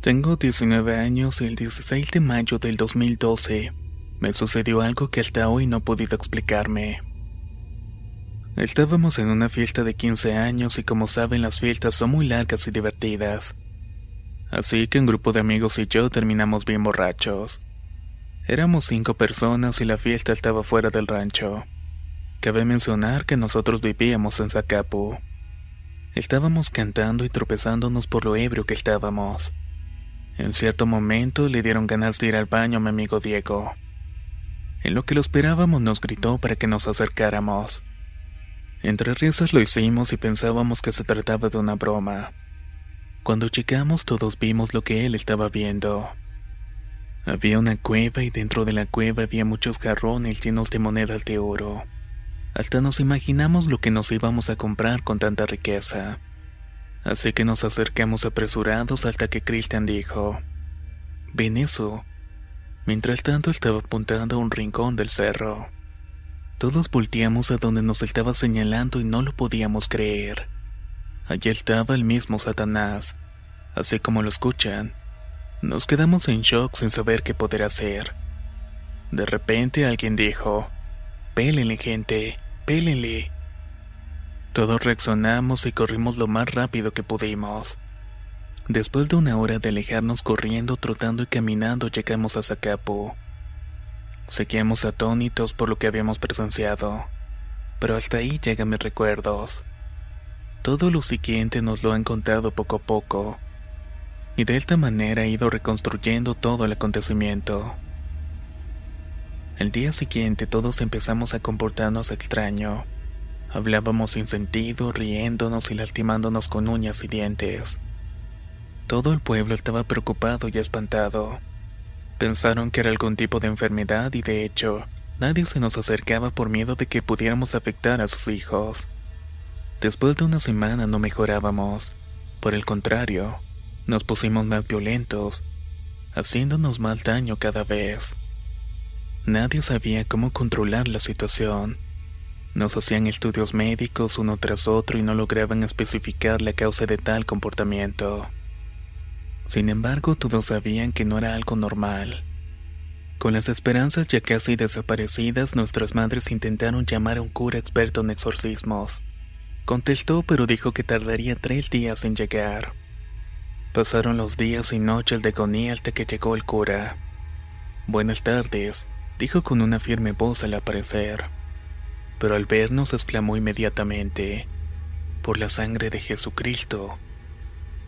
Tengo 19 años y el 16 de mayo del 2012 me sucedió algo que hasta hoy no he podido explicarme. Estábamos en una fiesta de 15 años y como saben las fiestas son muy largas y divertidas. Así que un grupo de amigos y yo terminamos bien borrachos. Éramos cinco personas y la fiesta estaba fuera del rancho. Cabe mencionar que nosotros vivíamos en Zacapu. Estábamos cantando y tropezándonos por lo ebrio que estábamos. En cierto momento le dieron ganas de ir al baño a mi amigo Diego. En lo que lo esperábamos nos gritó para que nos acercáramos. Entre risas lo hicimos y pensábamos que se trataba de una broma. Cuando llegamos todos vimos lo que él estaba viendo. Había una cueva y dentro de la cueva había muchos jarrones llenos de monedas de oro. Hasta nos imaginamos lo que nos íbamos a comprar con tanta riqueza. Así que nos acercamos apresurados hasta que Christian dijo, ¿Ven eso? Mientras tanto estaba apuntando a un rincón del cerro. Todos volteamos a donde nos estaba señalando y no lo podíamos creer. Allí estaba el mismo Satanás, así como lo escuchan. Nos quedamos en shock sin saber qué poder hacer. De repente alguien dijo, Pélenle gente, pélenle. Todos reaccionamos y corrimos lo más rápido que pudimos. Después de una hora de alejarnos corriendo, trotando y caminando, llegamos a Zacapu. Seguíamos atónitos por lo que habíamos presenciado, pero hasta ahí llegan mis recuerdos. Todo lo siguiente nos lo han contado poco a poco, y de esta manera he ido reconstruyendo todo el acontecimiento. El día siguiente todos empezamos a comportarnos extraño. Hablábamos sin sentido, riéndonos y lastimándonos con uñas y dientes. Todo el pueblo estaba preocupado y espantado. Pensaron que era algún tipo de enfermedad y de hecho, nadie se nos acercaba por miedo de que pudiéramos afectar a sus hijos. Después de una semana no mejorábamos. Por el contrario, nos pusimos más violentos, haciéndonos más daño cada vez. Nadie sabía cómo controlar la situación. Nos hacían estudios médicos uno tras otro y no lograban especificar la causa de tal comportamiento. Sin embargo, todos sabían que no era algo normal. Con las esperanzas ya casi desaparecidas, nuestras madres intentaron llamar a un cura experto en exorcismos. Contestó, pero dijo que tardaría tres días en llegar. Pasaron los días y noches de agonía hasta que llegó el cura. Buenas tardes, dijo con una firme voz al aparecer pero al vernos exclamó inmediatamente, por la sangre de Jesucristo.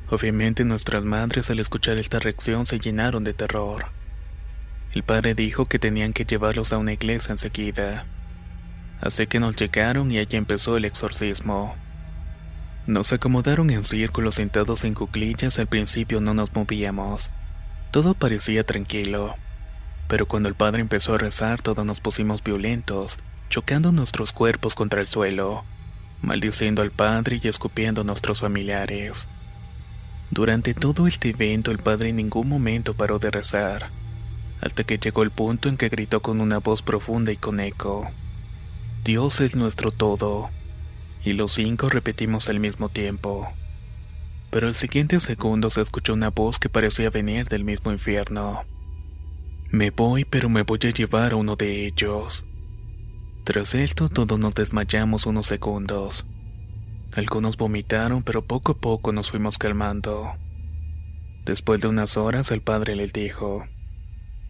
Obviamente nuestras madres al escuchar esta reacción se llenaron de terror. El padre dijo que tenían que llevarlos a una iglesia enseguida. Así que nos llegaron y allí empezó el exorcismo. Nos acomodaron en círculo sentados en cuclillas, al principio no nos movíamos. Todo parecía tranquilo. Pero cuando el padre empezó a rezar todos nos pusimos violentos chocando nuestros cuerpos contra el suelo, maldiciendo al padre y escupiendo a nuestros familiares. Durante todo este evento el padre en ningún momento paró de rezar, hasta que llegó el punto en que gritó con una voz profunda y con eco. Dios es nuestro todo. Y los cinco repetimos al mismo tiempo. Pero el siguiente segundo se escuchó una voz que parecía venir del mismo infierno. Me voy, pero me voy a llevar a uno de ellos. Tras esto todos nos desmayamos unos segundos. Algunos vomitaron, pero poco a poco nos fuimos calmando. Después de unas horas el padre les dijo,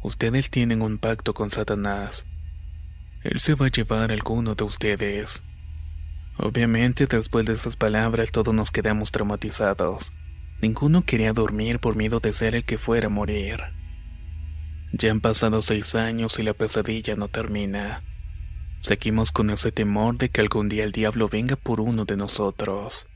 Ustedes tienen un pacto con Satanás. Él se va a llevar a alguno de ustedes. Obviamente después de esas palabras todos nos quedamos traumatizados. Ninguno quería dormir por miedo de ser el que fuera a morir. Ya han pasado seis años y la pesadilla no termina. Seguimos con ese temor de que algún día el diablo venga por uno de nosotros.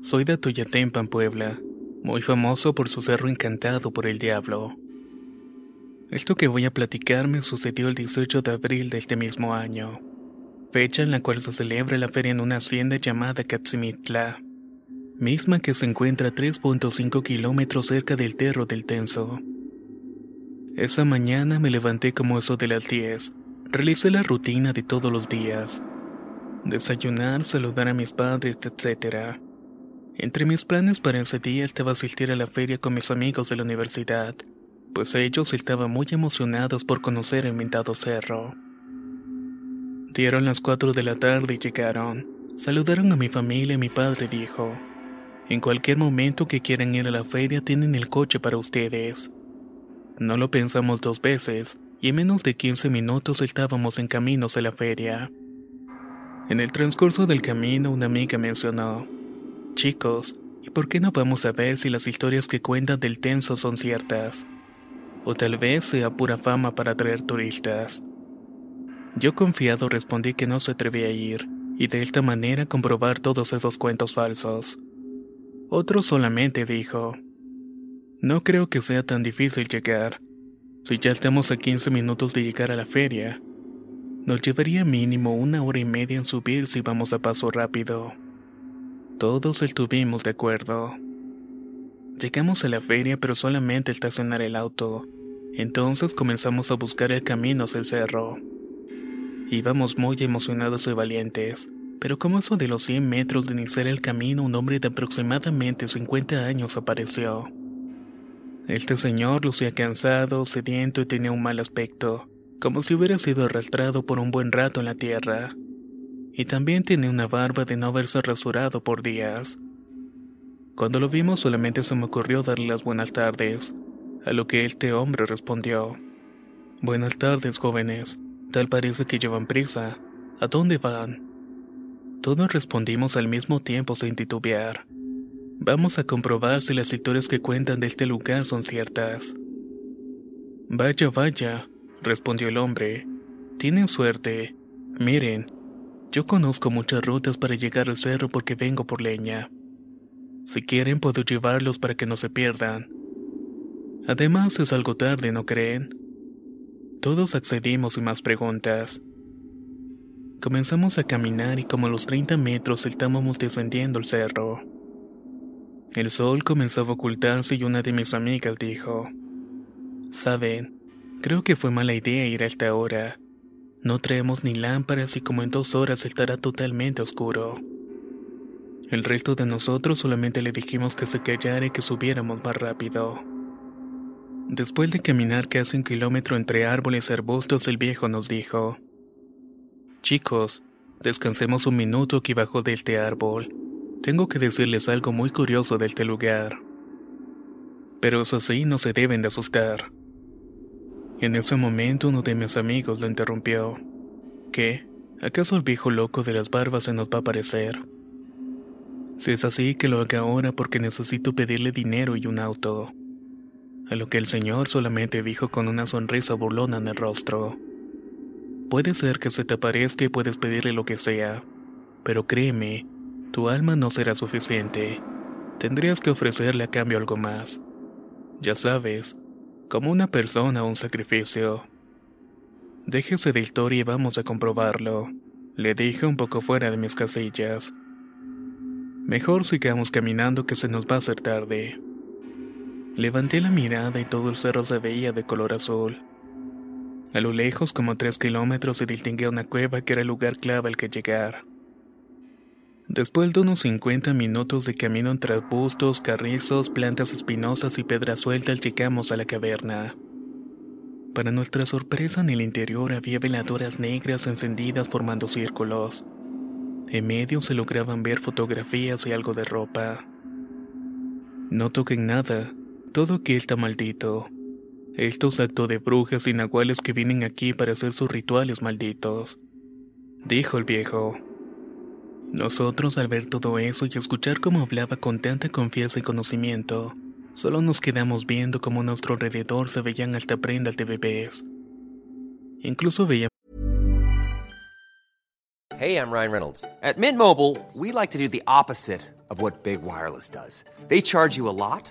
Soy de Atoyatempan, Puebla, muy famoso por su cerro encantado por el diablo. Esto que voy a platicar me sucedió el 18 de abril de este mismo año fecha en la cual se celebra la feria en una hacienda llamada Catzimitla, misma que se encuentra a 3.5 kilómetros cerca del Terro del Tenso. Esa mañana me levanté como eso de las 10. Realicé la rutina de todos los días. Desayunar, saludar a mis padres, etc. Entre mis planes para ese día estaba asistir a la feria con mis amigos de la universidad, pues ellos estaban muy emocionados por conocer el mentado cerro. Dieron las cuatro de la tarde y llegaron. Saludaron a mi familia y mi padre dijo, en cualquier momento que quieran ir a la feria tienen el coche para ustedes. No lo pensamos dos veces, y en menos de 15 minutos estábamos en caminos a la feria. En el transcurso del camino una amiga mencionó, chicos, ¿y por qué no vamos a ver si las historias que cuentan del tenso son ciertas? O tal vez sea pura fama para atraer turistas. Yo confiado respondí que no se atrevía a ir, y de esta manera comprobar todos esos cuentos falsos. Otro solamente dijo, No creo que sea tan difícil llegar. Si ya estamos a 15 minutos de llegar a la feria, nos llevaría mínimo una hora y media en subir si vamos a paso rápido. Todos estuvimos de acuerdo. Llegamos a la feria pero solamente estacionar el auto. Entonces comenzamos a buscar el camino hacia el cerro. Íbamos muy emocionados y valientes, pero como eso de los 100 metros de iniciar el camino, un hombre de aproximadamente 50 años apareció. Este señor lucía cansado, sediento y tenía un mal aspecto, como si hubiera sido arrastrado por un buen rato en la tierra. Y también tenía una barba de no haberse rasurado por días. Cuando lo vimos solamente se me ocurrió darle las buenas tardes, a lo que este hombre respondió. Buenas tardes, jóvenes. Tal parece que llevan prisa. ¿A dónde van? Todos respondimos al mismo tiempo sin titubear. Vamos a comprobar si las historias que cuentan de este lugar son ciertas. Vaya, vaya, respondió el hombre. Tienen suerte. Miren, yo conozco muchas rutas para llegar al cerro porque vengo por leña. Si quieren puedo llevarlos para que no se pierdan. Además es algo tarde, ¿no creen? Todos accedimos sin más preguntas. Comenzamos a caminar y como a los 30 metros estábamos descendiendo el cerro. El sol comenzaba a ocultarse y una de mis amigas dijo, Saben, creo que fue mala idea ir a esta hora. No traemos ni lámparas y como en dos horas estará totalmente oscuro. El resto de nosotros solamente le dijimos que se callara y que subiéramos más rápido. Después de caminar casi un kilómetro entre árboles y arbustos, el viejo nos dijo, Chicos, descansemos un minuto aquí bajo de este árbol. Tengo que decirles algo muy curioso de este lugar. Pero eso sí, no se deben de asustar. En ese momento uno de mis amigos lo interrumpió. ¿Qué? ¿Acaso el viejo loco de las barbas se nos va a aparecer? Si es así, que lo haga ahora porque necesito pedirle dinero y un auto a lo que el señor solamente dijo con una sonrisa burlona en el rostro. Puede ser que se te aparezca y puedes pedirle lo que sea, pero créeme, tu alma no será suficiente. Tendrías que ofrecerle a cambio algo más. Ya sabes, como una persona o un sacrificio. Déjese de historia y vamos a comprobarlo, le dije un poco fuera de mis casillas. Mejor sigamos caminando que se nos va a hacer tarde. Levanté la mirada y todo el cerro se veía de color azul. A lo lejos, como tres kilómetros, se distinguía una cueva que era el lugar clave al que llegar. Después de unos 50 minutos de camino entre arbustos, carrizos, plantas espinosas y piedras sueltas, llegamos a la caverna. Para nuestra sorpresa, en el interior había veladoras negras encendidas formando círculos. En medio se lograban ver fotografías y algo de ropa. No toquen nada, todo aquí está maldito. Estos actos de brujas y nahuales que vienen aquí para hacer sus rituales malditos, dijo el viejo. Nosotros al ver todo eso y escuchar cómo hablaba con tanta confianza y conocimiento, solo nos quedamos viendo cómo a nuestro alrededor se veían hasta prendas de bebés. Incluso veíamos Hey, I'm Ryan Reynolds. At Mint Mobile, we like to do the opposite of what Big Wireless does. They charge you a lot,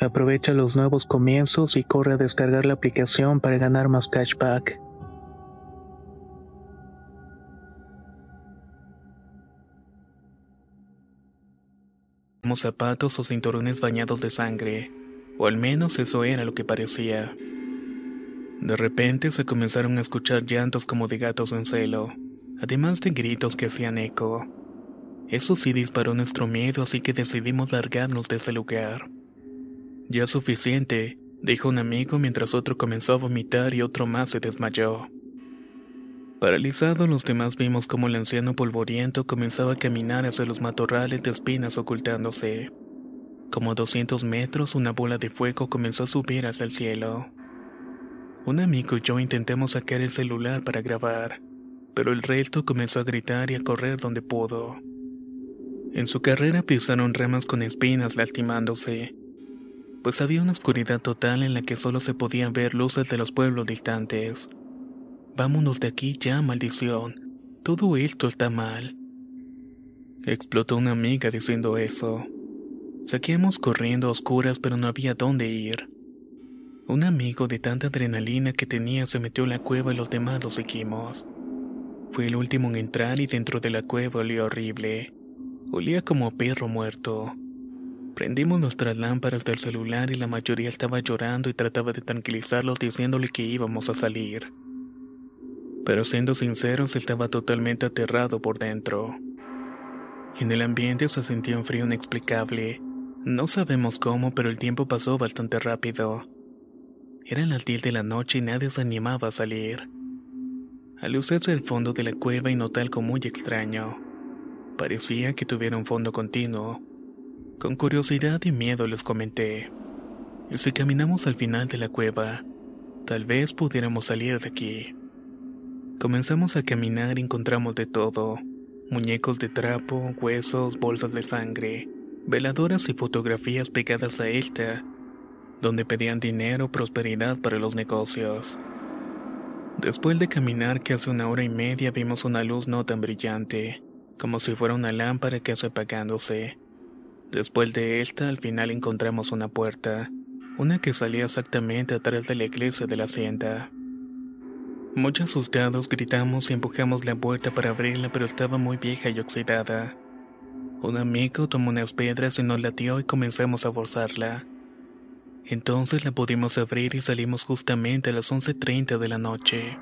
Aprovecha los nuevos comienzos y corre a descargar la aplicación para ganar más cashback. zapatos o cinturones bañados de sangre, o al menos eso era lo que parecía. De repente se comenzaron a escuchar llantos como de gatos en celo, además de gritos que hacían eco. Eso sí disparó nuestro miedo, así que decidimos largarnos de ese lugar. Ya suficiente, dijo un amigo mientras otro comenzó a vomitar y otro más se desmayó. Paralizados los demás vimos como el anciano polvoriento comenzaba a caminar hacia los matorrales de espinas ocultándose. Como a 200 metros una bola de fuego comenzó a subir hacia el cielo. Un amigo y yo intentamos sacar el celular para grabar, pero el resto comenzó a gritar y a correr donde pudo. En su carrera pisaron ramas con espinas lastimándose, pues había una oscuridad total en la que solo se podían ver luces de los pueblos distantes. Vámonos de aquí ya, maldición. Todo esto está mal. Explotó una amiga diciendo eso. Seguíamos corriendo a oscuras pero no había dónde ir. Un amigo de tanta adrenalina que tenía se metió en la cueva y los demás lo seguimos. Fui el último en entrar y dentro de la cueva olía horrible. Olía como perro muerto. Prendimos nuestras lámparas del celular y la mayoría estaba llorando y trataba de tranquilizarlos diciéndole que íbamos a salir. Pero siendo sinceros, estaba totalmente aterrado por dentro. En el ambiente se sentía un frío inexplicable. No sabemos cómo, pero el tiempo pasó bastante rápido. Eran las 10 de la noche y nadie se animaba a salir. Alucé el fondo de la cueva y noté algo muy extraño. Parecía que tuviera un fondo continuo. Con curiosidad y miedo les comenté. Si caminamos al final de la cueva, tal vez pudiéramos salir de aquí. Comenzamos a caminar y encontramos de todo. Muñecos de trapo, huesos, bolsas de sangre, veladoras y fotografías pegadas a esta, donde pedían dinero prosperidad para los negocios. Después de caminar casi una hora y media vimos una luz no tan brillante, como si fuera una lámpara casi apagándose. Después de esta, al final encontramos una puerta, una que salía exactamente atrás de la iglesia de la hacienda. Muy asustados gritamos y empujamos la puerta para abrirla, pero estaba muy vieja y oxidada. Un amigo tomó unas piedras y nos latió y comenzamos a forzarla. Entonces la pudimos abrir y salimos justamente a las 11.30 de la noche.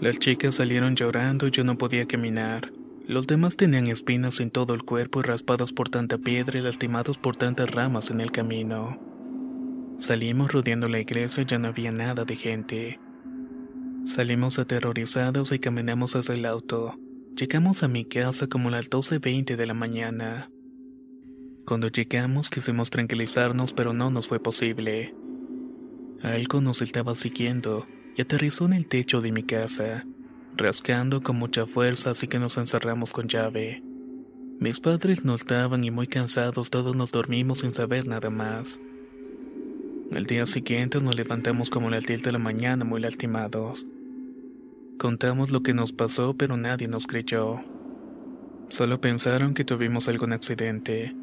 Las chicas salieron llorando y yo no podía caminar. Los demás tenían espinas en todo el cuerpo y raspados por tanta piedra y lastimados por tantas ramas en el camino. Salimos rodeando la iglesia y ya no había nada de gente. Salimos aterrorizados y caminamos hacia el auto. Llegamos a mi casa como a las 12.20 de la mañana. Cuando llegamos quisimos tranquilizarnos pero no nos fue posible. Algo nos estaba siguiendo y aterrizó en el techo de mi casa rascando con mucha fuerza así que nos encerramos con llave. Mis padres no estaban y muy cansados todos nos dormimos sin saber nada más. Al día siguiente nos levantamos como a las 10 de la mañana muy lastimados. Contamos lo que nos pasó pero nadie nos creyó. Solo pensaron que tuvimos algún accidente,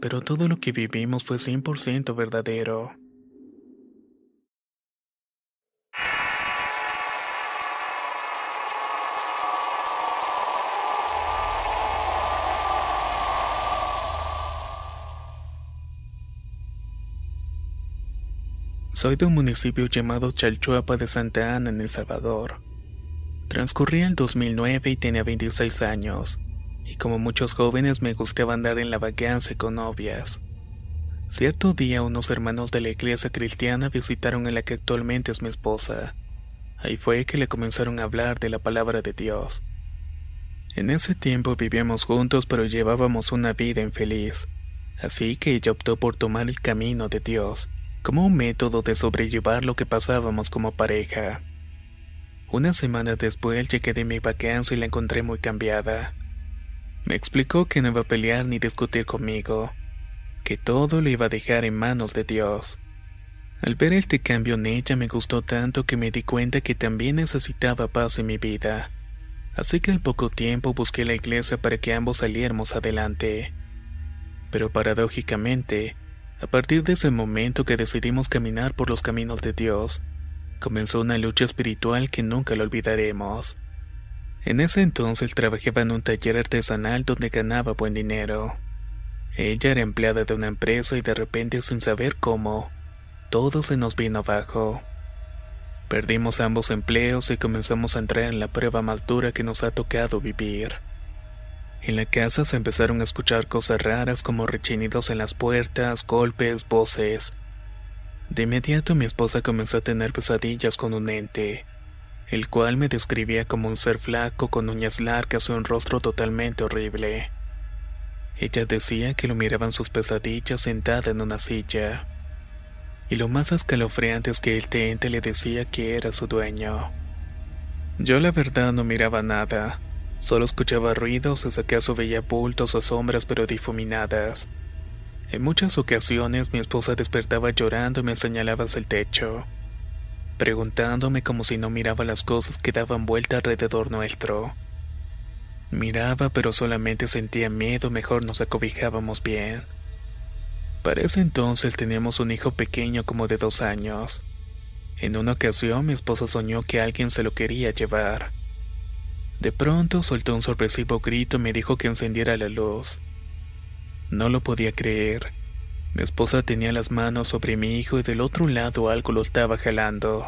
pero todo lo que vivimos fue 100% verdadero. Soy de un municipio llamado Chalchuapa de Santa Ana en El Salvador. Transcurría el 2009 y tenía 26 años, y como muchos jóvenes me gustaba andar en la vacancia con novias. Cierto día unos hermanos de la iglesia cristiana visitaron a la que actualmente es mi esposa. Ahí fue que le comenzaron a hablar de la palabra de Dios. En ese tiempo vivíamos juntos pero llevábamos una vida infeliz, así que ella optó por tomar el camino de Dios como un método de sobrellevar lo que pasábamos como pareja. Una semana después llegué de mi vacancia y la encontré muy cambiada. Me explicó que no iba a pelear ni discutir conmigo, que todo lo iba a dejar en manos de Dios. Al ver este cambio en ella me gustó tanto que me di cuenta que también necesitaba paz en mi vida. Así que al poco tiempo busqué la iglesia para que ambos saliéramos adelante. Pero paradójicamente, a partir de ese momento que decidimos caminar por los caminos de Dios, comenzó una lucha espiritual que nunca lo olvidaremos. En ese entonces trabajaba en un taller artesanal donde ganaba buen dinero. Ella era empleada de una empresa y de repente sin saber cómo, todo se nos vino abajo. Perdimos ambos empleos y comenzamos a entrar en la prueba más dura que nos ha tocado vivir. En la casa se empezaron a escuchar cosas raras como rechinidos en las puertas, golpes, voces. De inmediato mi esposa comenzó a tener pesadillas con un ente, el cual me describía como un ser flaco con uñas largas y un rostro totalmente horrible. Ella decía que lo miraban sus pesadillas sentada en una silla. Y lo más escalofriante es que el ente le decía que era su dueño. Yo la verdad no miraba nada, Solo escuchaba ruidos y acaso veía bultos o sombras pero difuminadas. En muchas ocasiones mi esposa despertaba llorando y me señalaba hacia el techo, preguntándome como si no miraba las cosas que daban vuelta alrededor nuestro. Miraba pero solamente sentía miedo, mejor nos acobijábamos bien. Para ese entonces teníamos un hijo pequeño como de dos años. En una ocasión mi esposa soñó que alguien se lo quería llevar. De pronto soltó un sorpresivo grito y me dijo que encendiera la luz. No lo podía creer. Mi esposa tenía las manos sobre mi hijo y del otro lado algo lo estaba jalando.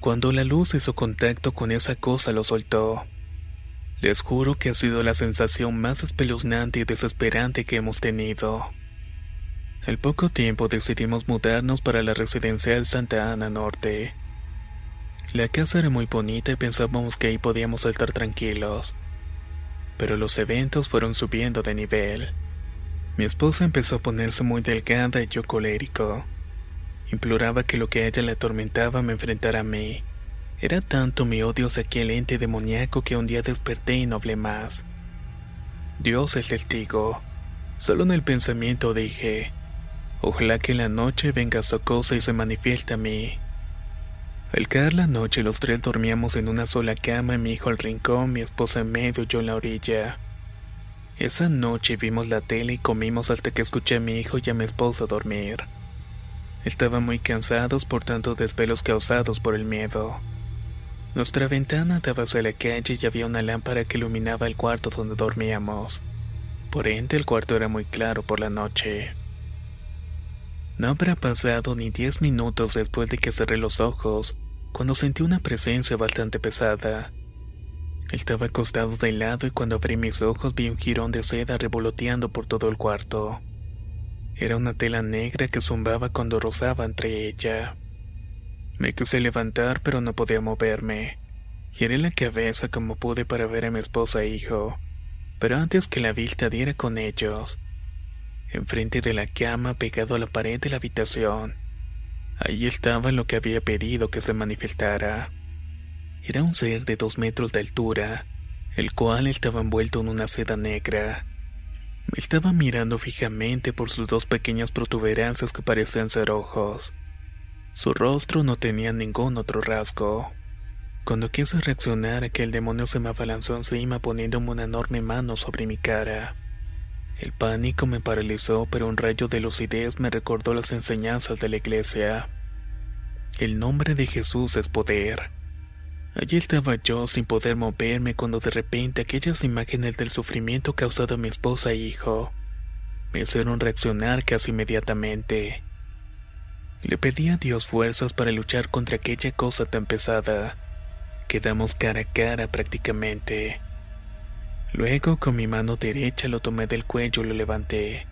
Cuando la luz hizo contacto con esa cosa lo soltó. Les juro que ha sido la sensación más espeluznante y desesperante que hemos tenido. Al poco tiempo decidimos mudarnos para la residencial Santa Ana Norte. La casa era muy bonita y pensábamos que ahí podíamos estar tranquilos. Pero los eventos fueron subiendo de nivel. Mi esposa empezó a ponerse muy delgada y yo colérico. Imploraba que lo que a ella le atormentaba me enfrentara a mí. Era tanto mi odio hacia aquel ente demoníaco que un día desperté y no hablé más. Dios es testigo. Solo en el pensamiento dije, ojalá que en la noche venga su cosa y se manifieste a mí. Al caer la noche los tres dormíamos en una sola cama, mi hijo al rincón, mi esposa en medio yo en la orilla. Esa noche vimos la tele y comimos hasta que escuché a mi hijo y a mi esposa dormir. Estaban muy cansados por tantos desvelos causados por el miedo. Nuestra ventana daba hacia la calle y había una lámpara que iluminaba el cuarto donde dormíamos. Por ende, el cuarto era muy claro por la noche. No habrá pasado ni diez minutos después de que cerré los ojos, cuando sentí una presencia bastante pesada. Estaba acostado de lado y cuando abrí mis ojos vi un jirón de seda revoloteando por todo el cuarto. Era una tela negra que zumbaba cuando rozaba entre ella. Me quise levantar pero no podía moverme. Giré la cabeza como pude para ver a mi esposa e hijo, pero antes que la vista diera con ellos, enfrente de la cama pegado a la pared de la habitación, ahí estaba lo que había pedido que se manifestara. Era un ser de dos metros de altura, el cual estaba envuelto en una seda negra. Me estaba mirando fijamente por sus dos pequeñas protuberancias que parecían ser ojos. Su rostro no tenía ningún otro rasgo. Cuando quise reaccionar, aquel demonio se me abalanzó encima poniéndome una enorme mano sobre mi cara. El pánico me paralizó, pero un rayo de lucidez me recordó las enseñanzas de la iglesia. El nombre de Jesús es poder. Allí estaba yo sin poder moverme cuando de repente aquellas imágenes del sufrimiento causado a mi esposa e hijo me hicieron reaccionar casi inmediatamente. Le pedí a Dios fuerzas para luchar contra aquella cosa tan pesada. Quedamos cara a cara prácticamente. Luego con mi mano derecha lo tomé del cuello y lo levanté.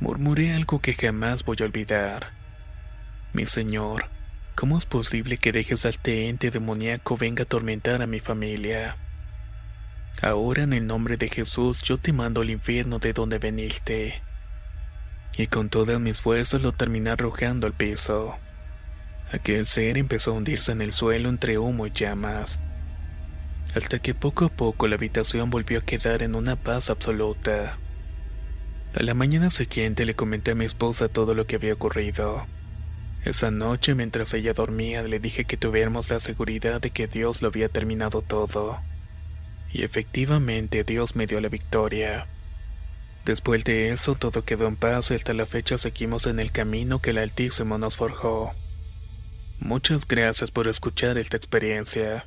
Murmuré algo que jamás voy a olvidar. Mi señor, ¿cómo es posible que dejes a este ente demoníaco venga a atormentar a mi familia? Ahora en el nombre de Jesús yo te mando al infierno de donde veniste y con todas mis fuerzas lo terminé arrojando al piso. Aquel ser empezó a hundirse en el suelo entre humo y llamas, hasta que poco a poco la habitación volvió a quedar en una paz absoluta. A la mañana siguiente le comenté a mi esposa todo lo que había ocurrido. Esa noche, mientras ella dormía, le dije que tuviéramos la seguridad de que Dios lo había terminado todo. Y efectivamente Dios me dio la victoria. Después de eso todo quedó en paz y hasta la fecha seguimos en el camino que el Altísimo nos forjó. Muchas gracias por escuchar esta experiencia.